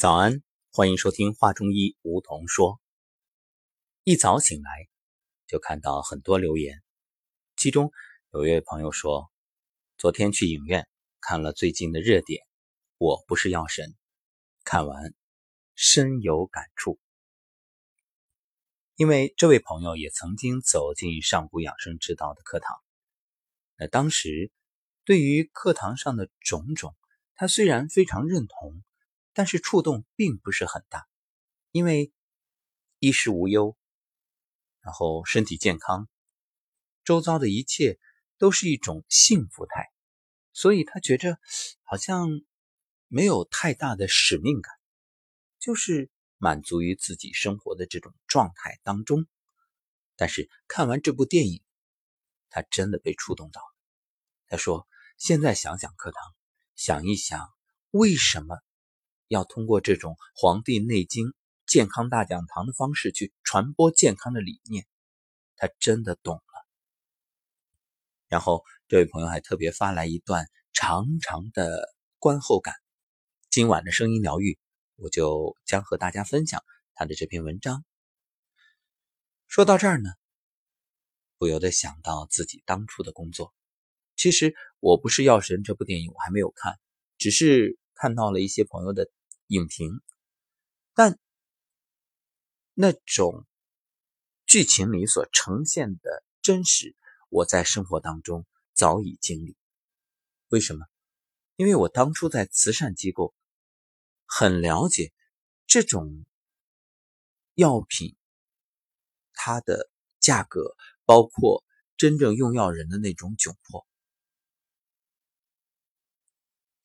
早安，欢迎收听画中医梧桐说。一早醒来就看到很多留言，其中有一位朋友说，昨天去影院看了最近的热点《我不是药神》，看完深有感触。因为这位朋友也曾经走进上古养生之道的课堂，那当时对于课堂上的种种，他虽然非常认同。但是触动并不是很大，因为衣食无忧，然后身体健康，周遭的一切都是一种幸福态，所以他觉着好像没有太大的使命感，就是满足于自己生活的这种状态当中。但是看完这部电影，他真的被触动到了。他说：“现在想想课堂，想一想为什么。”要通过这种《黄帝内经》健康大讲堂的方式去传播健康的理念，他真的懂了。然后这位朋友还特别发来一段长长的观后感。今晚的声音疗愈，我就将和大家分享他的这篇文章。说到这儿呢，不由得想到自己当初的工作。其实我不是药神这部电影我还没有看，只是看到了一些朋友的。影评，但那种剧情里所呈现的真实，我在生活当中早已经历。为什么？因为我当初在慈善机构，很了解这种药品它的价格，包括真正用药人的那种窘迫。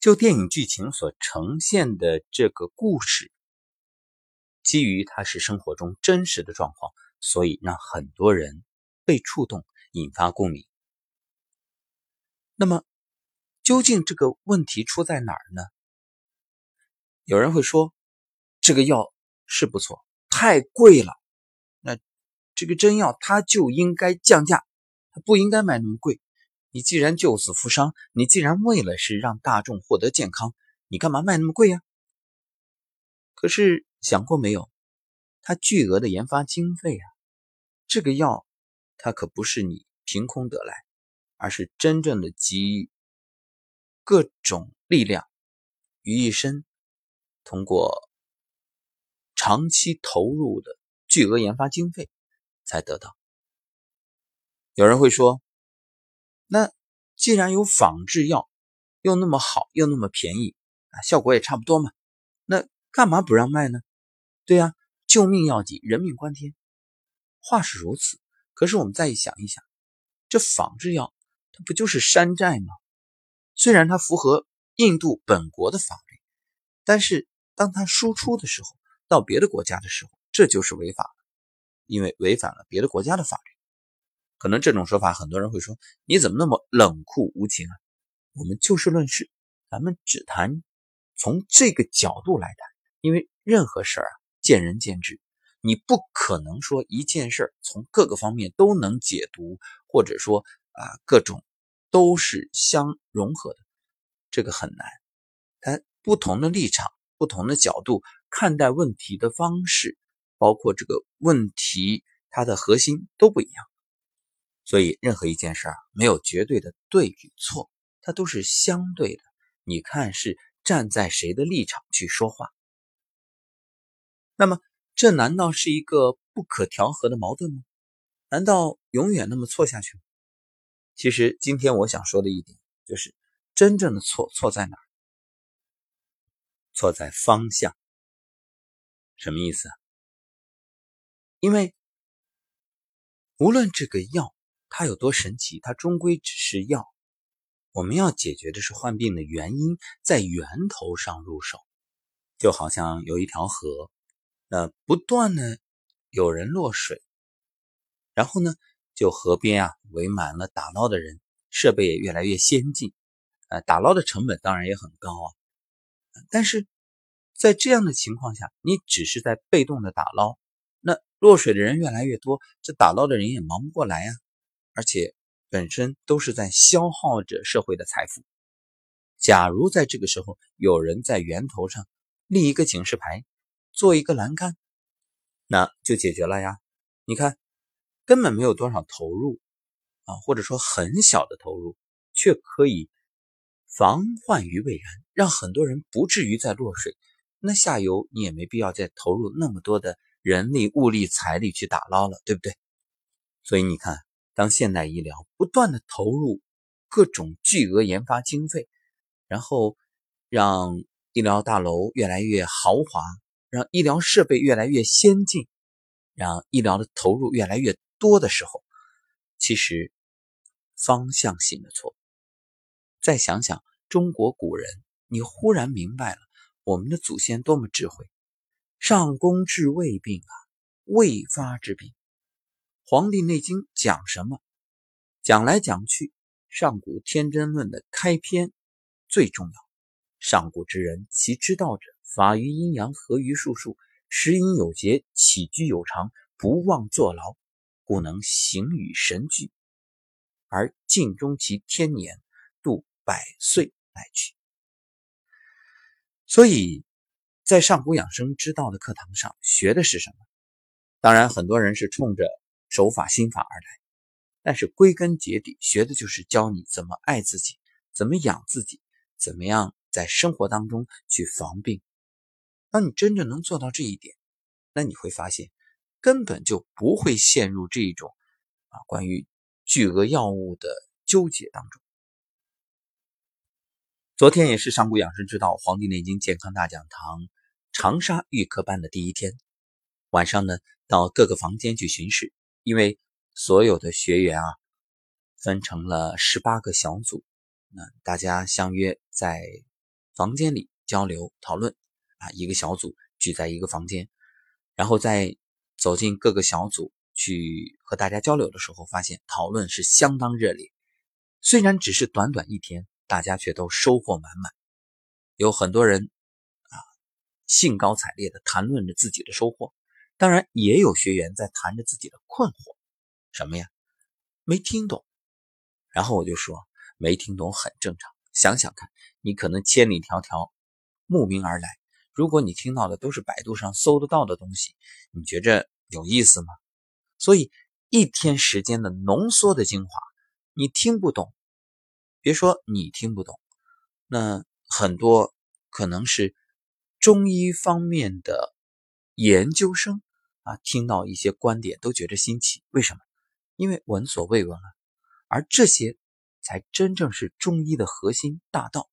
就电影剧情所呈现的这个故事，基于它是生活中真实的状况，所以让很多人被触动，引发共鸣。那么，究竟这个问题出在哪儿呢？有人会说，这个药是不错，太贵了。那这个真药它就应该降价，它不应该卖那么贵。你既然救死扶伤，你既然为了是让大众获得健康，你干嘛卖那么贵呀？可是想过没有，它巨额的研发经费啊，这个药它可不是你凭空得来，而是真正的集各种力量于一身，通过长期投入的巨额研发经费才得到。有人会说。那既然有仿制药，又那么好，又那么便宜，啊，效果也差不多嘛，那干嘛不让卖呢？对呀，救命要紧，人命关天。话是如此，可是我们再一想一想，这仿制药它不就是山寨吗？虽然它符合印度本国的法律，但是当它输出的时候，到别的国家的时候，这就是违法了，因为违反了别的国家的法律。可能这种说法，很多人会说：“你怎么那么冷酷无情啊？”我们就事论事，咱们只谈从这个角度来谈。因为任何事儿啊，见仁见智，你不可能说一件事从各个方面都能解读，或者说啊各种都是相融合的，这个很难。它不同的立场、不同的角度看待问题的方式，包括这个问题它的核心都不一样。所以，任何一件事儿没有绝对的对与错，它都是相对的。你看是站在谁的立场去说话？那么，这难道是一个不可调和的矛盾吗？难道永远那么错下去吗？其实，今天我想说的一点就是，真正的错错在哪儿？错在方向。什么意思？因为无论这个药。它有多神奇？它终归只是药。我们要解决的是患病的原因，在源头上入手。就好像有一条河，那不断的有人落水，然后呢，就河边啊围满了打捞的人，设备也越来越先进，呃，打捞的成本当然也很高啊。但是在这样的情况下，你只是在被动的打捞，那落水的人越来越多，这打捞的人也忙不过来呀。而且本身都是在消耗着社会的财富。假如在这个时候有人在源头上立一个警示牌，做一个栏杆，那就解决了呀。你看，根本没有多少投入啊，或者说很小的投入，却可以防患于未然，让很多人不至于再落水。那下游你也没必要再投入那么多的人力、物力、财力去打捞了，对不对？所以你看，当现代医疗不断的投入各种巨额研发经费，然后让医疗大楼越来越豪华，让医疗设备越来越先进，让医疗的投入越来越多的时候，其实方向性的错。再想想中国古人，你忽然明白了我们的祖先多么智慧，上工治未病啊，未发之病。《黄帝内经》讲什么？讲来讲去，上古天真论的开篇最重要。上古之人，其知道者，法于阴阳，合于术数，食饮有节，起居有常，不忘坐劳，故能形与神俱，而尽终其天年，度百岁乃去。所以，在上古养生之道的课堂上，学的是什么？当然，很多人是冲着。手法心法而来，但是归根结底学的就是教你怎么爱自己，怎么养自己，怎么样在生活当中去防病。当你真正能做到这一点，那你会发现根本就不会陷入这一种啊关于巨额药物的纠结当中。昨天也是上古养生之道《黄帝内经健康大讲堂》长沙预科班的第一天，晚上呢到各个房间去巡视。因为所有的学员啊，分成了十八个小组，那大家相约在房间里交流讨论啊，一个小组聚在一个房间，然后在走进各个小组去和大家交流的时候，发现讨论是相当热烈。虽然只是短短一天，大家却都收获满满，有很多人啊兴高采烈的谈论着自己的收获。当然，也有学员在谈着自己的困惑，什么呀？没听懂。然后我就说，没听懂很正常。想想看，你可能千里迢迢慕名而来，如果你听到的都是百度上搜得到的东西，你觉着有意思吗？所以，一天时间的浓缩的精华，你听不懂，别说你听不懂，那很多可能是中医方面的研究生。啊，听到一些观点都觉得新奇，为什么？因为闻所未闻啊，而这些才真正是中医的核心大道。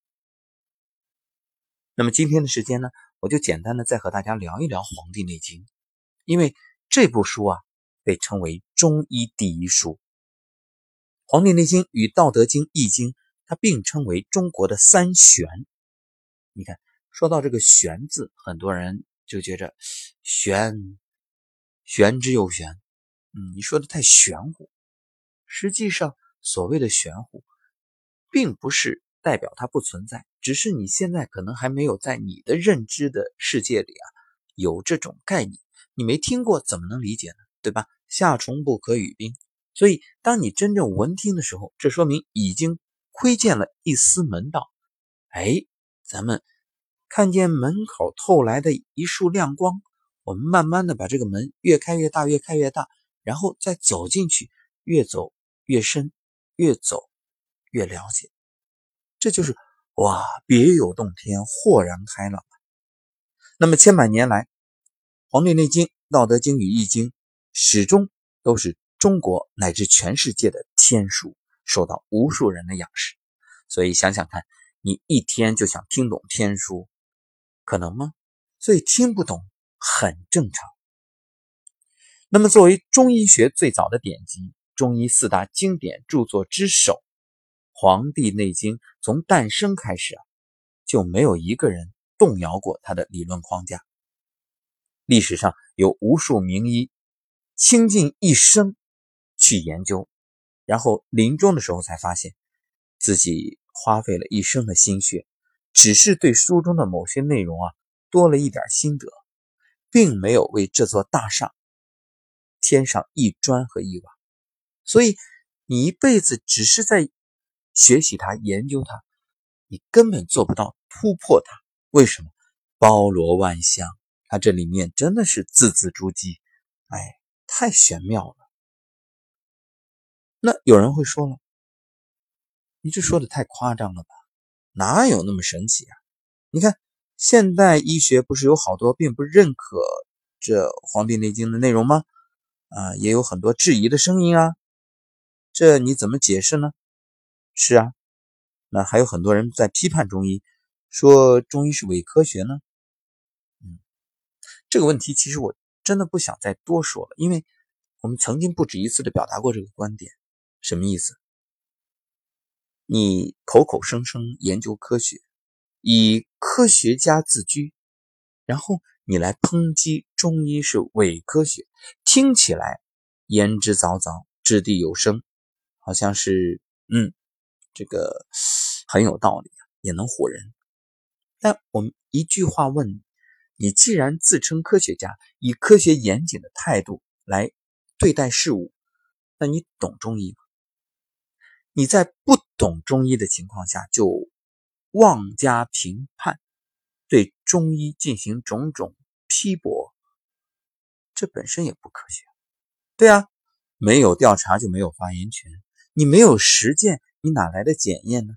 那么今天的时间呢，我就简单的再和大家聊一聊《黄帝内经》，因为这部书啊被称为中医第一书，《黄帝内经》与《道德经》《易经》它并称为中国的三玄。你看，说到这个“玄”字，很多人就觉着玄。玄之又玄，嗯，你说的太玄乎。实际上，所谓的玄乎，并不是代表它不存在，只是你现在可能还没有在你的认知的世界里啊有这种概念，你没听过，怎么能理解呢？对吧？夏虫不可语冰。所以，当你真正闻听的时候，这说明已经窥见了一丝门道。哎，咱们看见门口透来的一束亮光。我们慢慢的把这个门越开越大，越开越大，然后再走进去，越走越深，越走越了解。这就是哇，别有洞天，豁然开朗。那么千百年来，《黄帝内经》《道德经》与《易经》始终都是中国乃至全世界的天书，受到无数人的仰视。所以想想看，你一天就想听懂天书，可能吗？所以听不懂。很正常。那么，作为中医学最早的典籍，中医四大经典著作之首，《黄帝内经》从诞生开始啊，就没有一个人动摇过它的理论框架。历史上有无数名医倾尽一生去研究，然后临终的时候才发现自己花费了一生的心血，只是对书中的某些内容啊多了一点心得。并没有为这座大厦添上一砖和一瓦，所以你一辈子只是在学习它、研究它，你根本做不到突破它。为什么？包罗万象，它这里面真的是字字珠玑，哎，太玄妙了。那有人会说了，你这说的太夸张了吧？哪有那么神奇啊？你看现代医学不是有好多并不认可这《黄帝内经》的内容吗？啊，也有很多质疑的声音啊，这你怎么解释呢？是啊，那还有很多人在批判中医，说中医是伪科学呢。嗯，这个问题其实我真的不想再多说了，因为我们曾经不止一次的表达过这个观点。什么意思？你口口声声研究科学，以科学家自居，然后你来抨击中医是伪科学，听起来言之凿凿，掷地有声，好像是嗯，这个很有道理，也能唬人。但我们一句话问你：你既然自称科学家，以科学严谨的态度来对待事物，那你懂中医吗？你在不懂中医的情况下就妄加评判，对中医进行种种批驳，这本身也不科学。对啊，没有调查就没有发言权，你没有实践，你哪来的检验呢？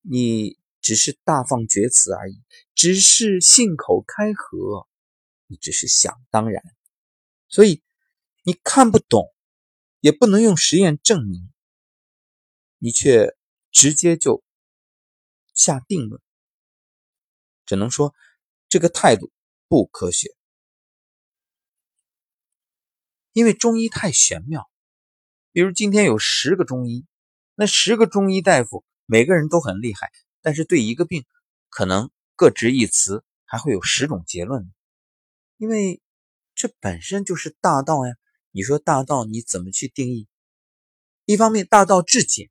你只是大放厥词而已，只是信口开河，你只是想当然，所以你看不懂，也不能用实验证明。你却直接就下定论，只能说这个态度不科学。因为中医太玄妙，比如今天有十个中医，那十个中医大夫每个人都很厉害，但是对一个病可能各执一词，还会有十种结论。因为这本身就是大道呀。你说大道你怎么去定义？一方面大道至简。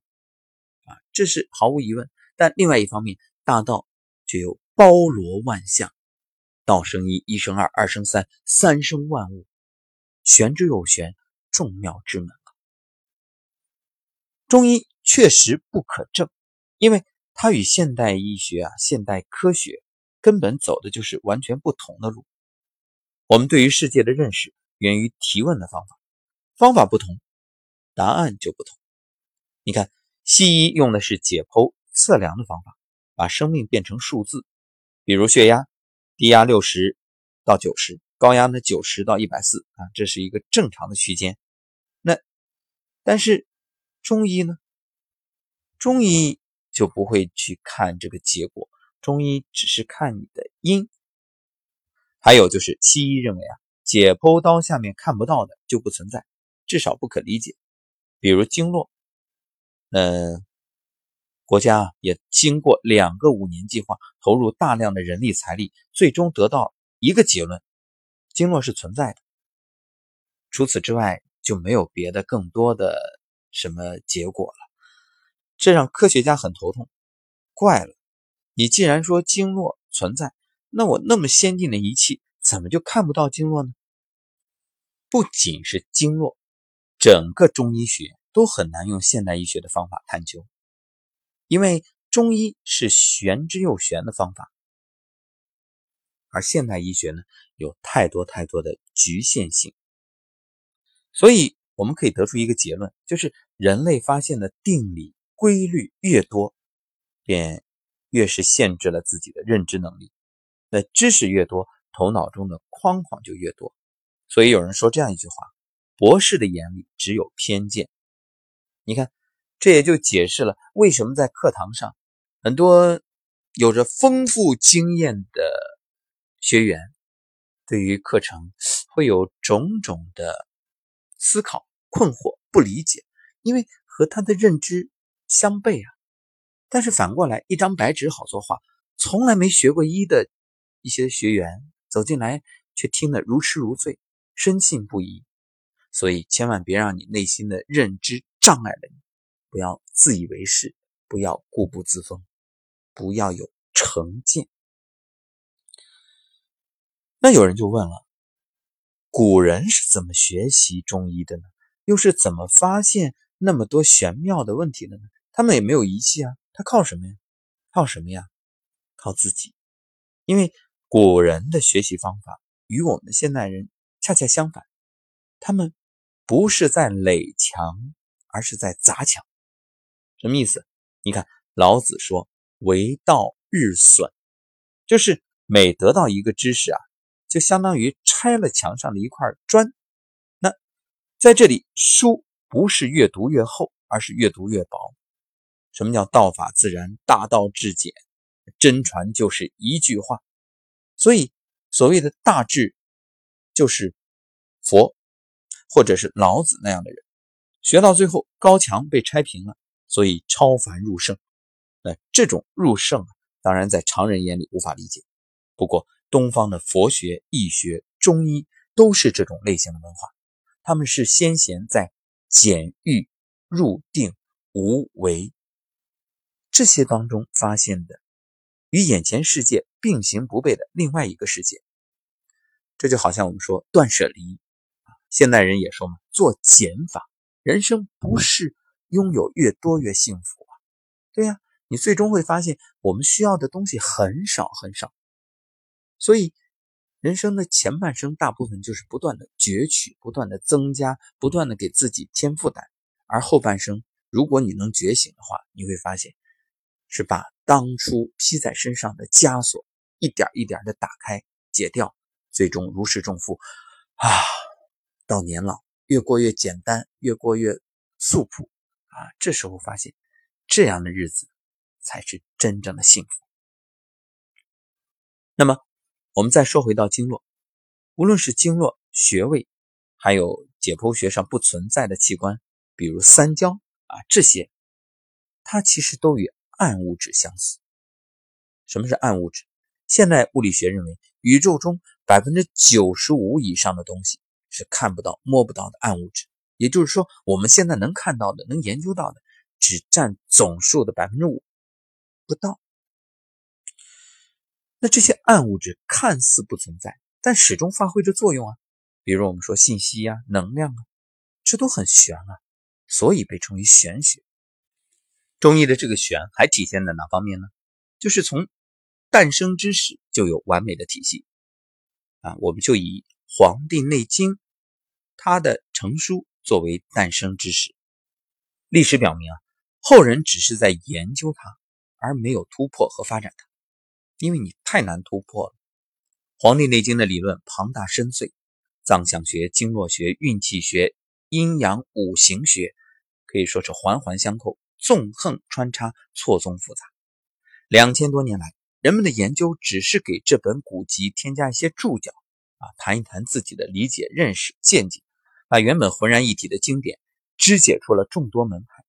这是毫无疑问。但另外一方面，大道却又包罗万象，道生一，一生二，二生三，三生万物，玄之又玄，众妙之门！中医确实不可证，因为它与现代医学啊、现代科学根本走的就是完全不同的路。我们对于世界的认识源于提问的方法，方法不同，答案就不同。你看。西医用的是解剖测量的方法，把生命变成数字，比如血压，低压六十到九十，高压呢九十到一百四啊，这是一个正常的区间。那但是中医呢？中医就不会去看这个结果，中医只是看你的因。还有就是西医认为啊，解剖刀下面看不到的就不存在，至少不可理解，比如经络。嗯，国家也经过两个五年计划，投入大量的人力财力，最终得到一个结论：经络是存在的。除此之外，就没有别的更多的什么结果了。这让科学家很头痛。怪了，你既然说经络存在，那我那么先进的仪器，怎么就看不到经络呢？不仅是经络，整个中医学。都很难用现代医学的方法探究，因为中医是玄之又玄的方法，而现代医学呢有太多太多的局限性，所以我们可以得出一个结论，就是人类发现的定理规律越多，便越是限制了自己的认知能力。那知识越多，头脑中的框框就越多。所以有人说这样一句话：博士的眼里只有偏见。你看，这也就解释了为什么在课堂上，很多有着丰富经验的学员，对于课程会有种种的思考、困惑、不理解，因为和他的认知相悖啊。但是反过来，一张白纸好作画，从来没学过医的一些学员走进来，却听得如痴如醉，深信不疑。所以，千万别让你内心的认知。障碍了你，不要自以为是，不要固步自封，不要有成见。那有人就问了：古人是怎么学习中医的呢？又是怎么发现那么多玄妙的问题的呢？他们也没有仪器啊，他靠什么呀？靠什么呀？靠自己。因为古人的学习方法与我们现代人恰恰相反，他们不是在垒墙，而是在砸墙。什么意思？你看，老子说“为道日损”，就是每得到一个知识啊，就相当于拆了墙上的一块砖。那在这里，书不是越读越厚，而是越读越薄。什么叫道法自然，大道至简？真传就是一句话。所以，所谓的大智，就是佛，或者是老子那样的人，学到最后，高墙被拆平了，所以超凡入圣。那这种入圣啊，当然在常人眼里无法理解。不过，东方的佛学、易学、中医都是这种类型的文化，他们是先贤在简欲、入定、无为这些当中发现的。与眼前世界并行不悖的另外一个世界，这就好像我们说断舍离，现代人也说嘛，做减法。人生不是拥有越多越幸福啊，对呀，你最终会发现我们需要的东西很少很少。所以，人生的前半生大部分就是不断的攫取、不断的增加、不断的给自己添负担，而后半生，如果你能觉醒的话，你会发现是把。当初披在身上的枷锁，一点一点的打开、解掉，最终如释重负啊！到年老，越过越简单，越过越素朴啊！这时候发现，这样的日子才是真正的幸福。那么，我们再说回到经络，无论是经络穴位，还有解剖学上不存在的器官，比如三焦啊，这些，它其实都与。暗物质相似。什么是暗物质？现代物理学认为，宇宙中百分之九十五以上的东西是看不到、摸不到的暗物质。也就是说，我们现在能看到的、能研究到的，只占总数的百分之五不到。那这些暗物质看似不存在，但始终发挥着作用啊。比如我们说信息呀、能量啊，这都很玄啊，所以被称为玄学。中医的这个玄还体现在哪方面呢？就是从诞生之时就有完美的体系啊！我们就以《黄帝内经》他的成书作为诞生之时。历史表明啊，后人只是在研究它，而没有突破和发展它，因为你太难突破了。《黄帝内经》的理论庞大深邃，藏象学、经络学、运气学、阴阳五行学可以说是环环相扣。纵横穿插，错综复杂。两千多年来，人们的研究只是给这本古籍添加一些注脚，啊，谈一谈自己的理解、认识、见解，把原本浑然一体的经典肢解出了众多门派。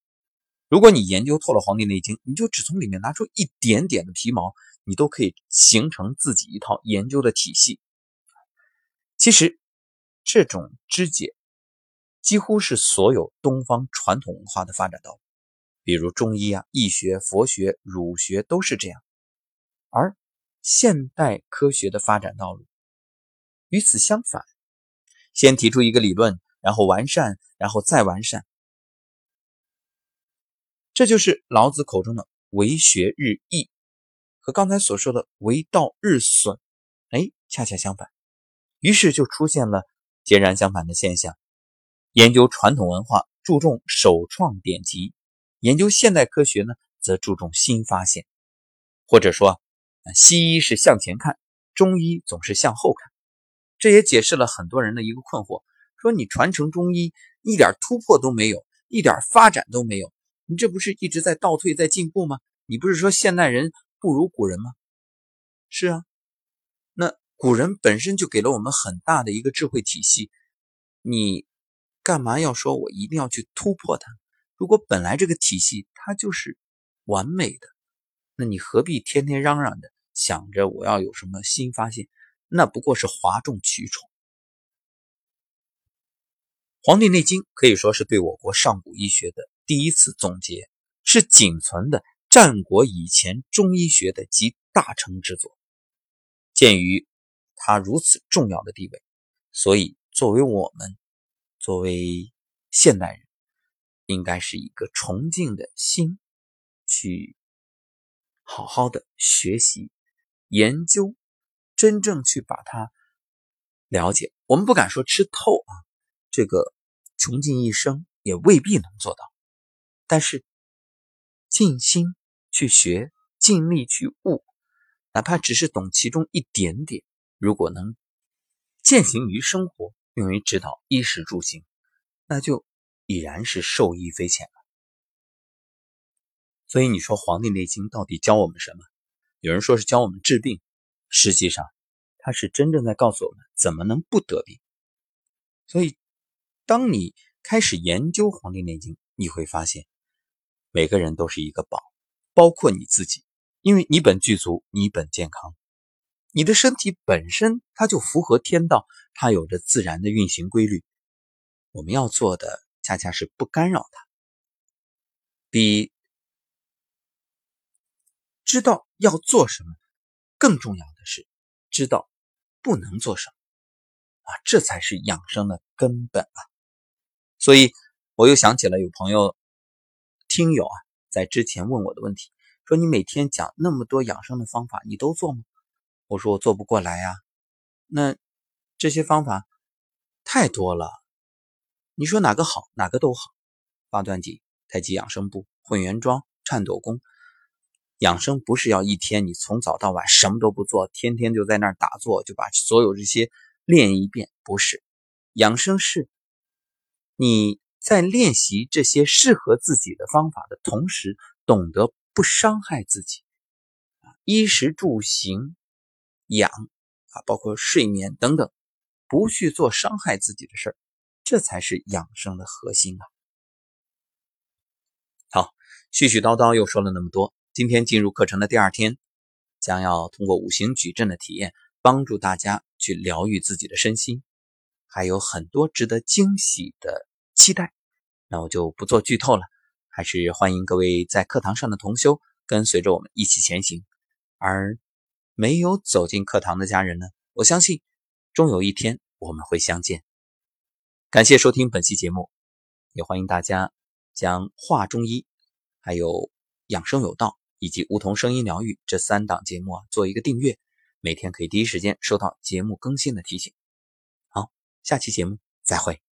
如果你研究透了《黄帝内经》，你就只从里面拿出一点点的皮毛，你都可以形成自己一套研究的体系。其实，这种肢解几乎是所有东方传统文化的发展道路。比如中医啊、易学、佛学、儒学都是这样，而现代科学的发展道路与此相反，先提出一个理论，然后完善，然后再完善，这就是老子口中的“为学日益”，和刚才所说的“为道日损”，哎，恰恰相反，于是就出现了截然相反的现象：研究传统文化注重首创典籍。研究现代科学呢，则注重新发现，或者说，西医是向前看，中医总是向后看。这也解释了很多人的一个困惑：说你传承中医一点突破都没有，一点发展都没有，你这不是一直在倒退，在进步吗？你不是说现代人不如古人吗？是啊，那古人本身就给了我们很大的一个智慧体系，你干嘛要说我一定要去突破它？如果本来这个体系它就是完美的，那你何必天天嚷嚷着想着我要有什么新发现？那不过是哗众取宠。《黄帝内经》可以说是对我国上古医学的第一次总结，是仅存的战国以前中医学的集大成之作。鉴于它如此重要的地位，所以作为我们，作为现代人。应该是一个崇敬的心，去好好的学习、研究真正去把它了解。我们不敢说吃透啊，这个穷尽一生也未必能做到。但是尽心去学，尽力去悟，哪怕只是懂其中一点点，如果能践行于生活，用于指导衣食住行，那就已然是受益匪浅了。所以你说《黄帝内经》到底教我们什么？有人说是教我们治病，实际上它是真正在告诉我们怎么能不得病。所以，当你开始研究《黄帝内经》，你会发现。每个人都是一个宝，包括你自己，因为你本具足，你本健康，你的身体本身它就符合天道，它有着自然的运行规律。我们要做的恰恰是不干扰它，比知道要做什么更重要的是知道不能做什么啊，这才是养生的根本啊！所以我又想起了有朋友。听友啊，在之前问我的问题，说你每天讲那么多养生的方法，你都做吗？我说我做不过来呀。那这些方法太多了，你说哪个好，哪个都好。八段锦、太极养生步、混元桩、颤抖功，养生不是要一天你从早到晚什么都不做，天天就在那儿打坐，就把所有这些练一遍，不是。养生是你。在练习这些适合自己的方法的同时，懂得不伤害自己啊，衣食住行养啊，包括睡眠等等，不去做伤害自己的事儿，这才是养生的核心啊。好，絮絮叨叨又说了那么多，今天进入课程的第二天，将要通过五行矩阵的体验，帮助大家去疗愈自己的身心，还有很多值得惊喜的期待。那我就不做剧透了，还是欢迎各位在课堂上的同修跟随着我们一起前行。而没有走进课堂的家人呢，我相信终有一天我们会相见。感谢收听本期节目，也欢迎大家将《画中医》、还有《养生有道》以及《梧桐声音疗愈》这三档节目啊做一个订阅，每天可以第一时间收到节目更新的提醒。下期节目再会。